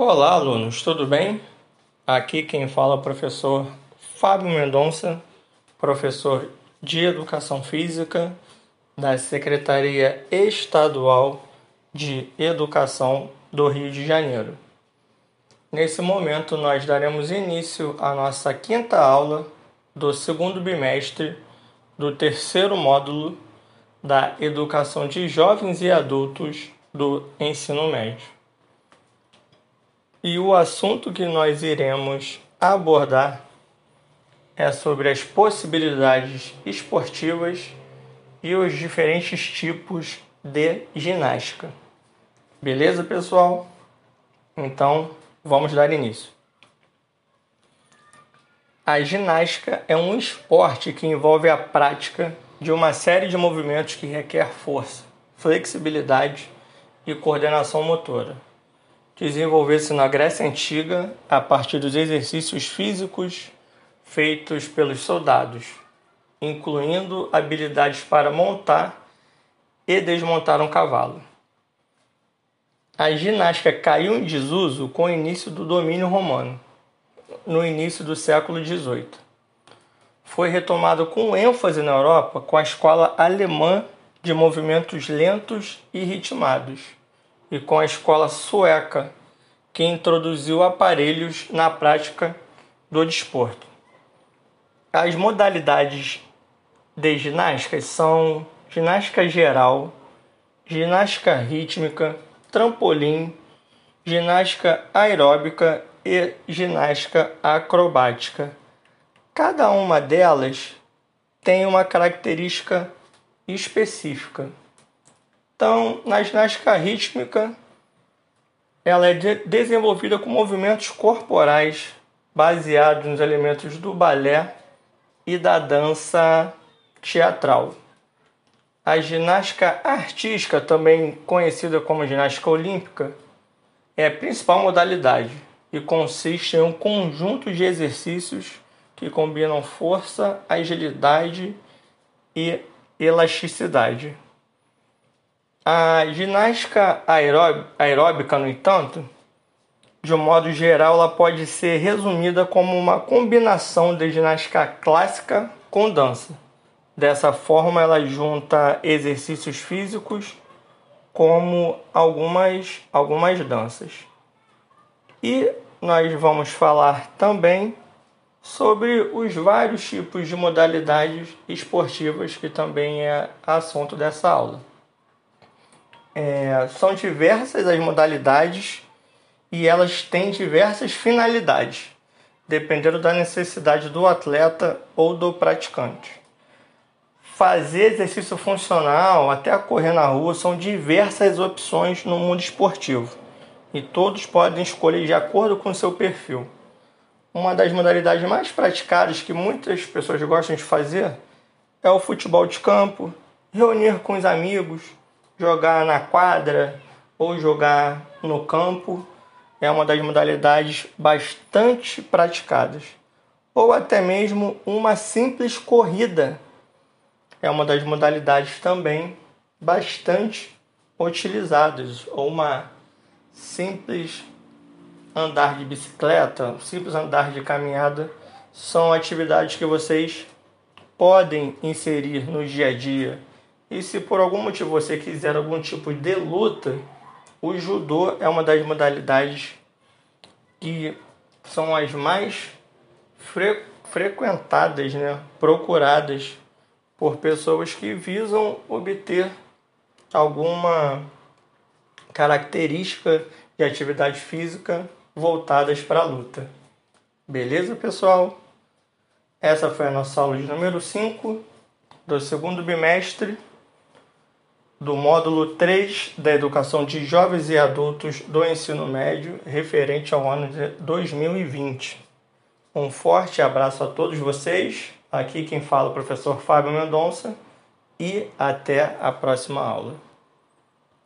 Olá, alunos, tudo bem? Aqui quem fala é o professor Fábio Mendonça, professor de Educação Física da Secretaria Estadual de Educação do Rio de Janeiro. Nesse momento, nós daremos início à nossa quinta aula do segundo bimestre do terceiro módulo da Educação de Jovens e Adultos do Ensino Médio. E o assunto que nós iremos abordar é sobre as possibilidades esportivas e os diferentes tipos de ginástica. Beleza, pessoal? Então, vamos dar início. A ginástica é um esporte que envolve a prática de uma série de movimentos que requer força, flexibilidade e coordenação motora desenvolveu-se na Grécia Antiga a partir dos exercícios físicos feitos pelos soldados, incluindo habilidades para montar e desmontar um cavalo. A ginástica caiu em desuso com o início do domínio romano, no início do século XVIII. Foi retomado com ênfase na Europa com a escola alemã de movimentos lentos e ritmados e com a escola sueca, que introduziu aparelhos na prática do desporto. As modalidades de ginástica são ginástica geral, ginástica rítmica, trampolim, ginástica aeróbica e ginástica acrobática. Cada uma delas tem uma característica específica. Então, na ginástica rítmica, ela é de desenvolvida com movimentos corporais baseados nos elementos do balé e da dança teatral. A ginástica artística, também conhecida como ginástica olímpica, é a principal modalidade e consiste em um conjunto de exercícios que combinam força, agilidade e elasticidade. A ginástica aeróbica, no entanto, de um modo geral, ela pode ser resumida como uma combinação de ginástica clássica com dança. Dessa forma, ela junta exercícios físicos como algumas, algumas danças. E nós vamos falar também sobre os vários tipos de modalidades esportivas, que também é assunto dessa aula. É, são diversas as modalidades e elas têm diversas finalidades, dependendo da necessidade do atleta ou do praticante. Fazer exercício funcional, até correr na rua, são diversas opções no mundo esportivo e todos podem escolher de acordo com seu perfil. Uma das modalidades mais praticadas que muitas pessoas gostam de fazer é o futebol de campo, reunir com os amigos, jogar na quadra ou jogar no campo é uma das modalidades bastante praticadas. Ou até mesmo uma simples corrida é uma das modalidades também bastante utilizadas. Ou uma simples andar de bicicleta, simples andar de caminhada são atividades que vocês podem inserir no dia a dia e se por algum motivo você quiser algum tipo de luta, o judô é uma das modalidades que são as mais fre frequentadas, né? procuradas por pessoas que visam obter alguma característica de atividade física voltadas para a luta. Beleza, pessoal? Essa foi a nossa aula de número 5 do segundo bimestre do módulo 3 da Educação de Jovens e Adultos do Ensino Médio, referente ao ano de 2020. Um forte abraço a todos vocês. Aqui quem fala é o professor Fábio Mendonça e até a próxima aula.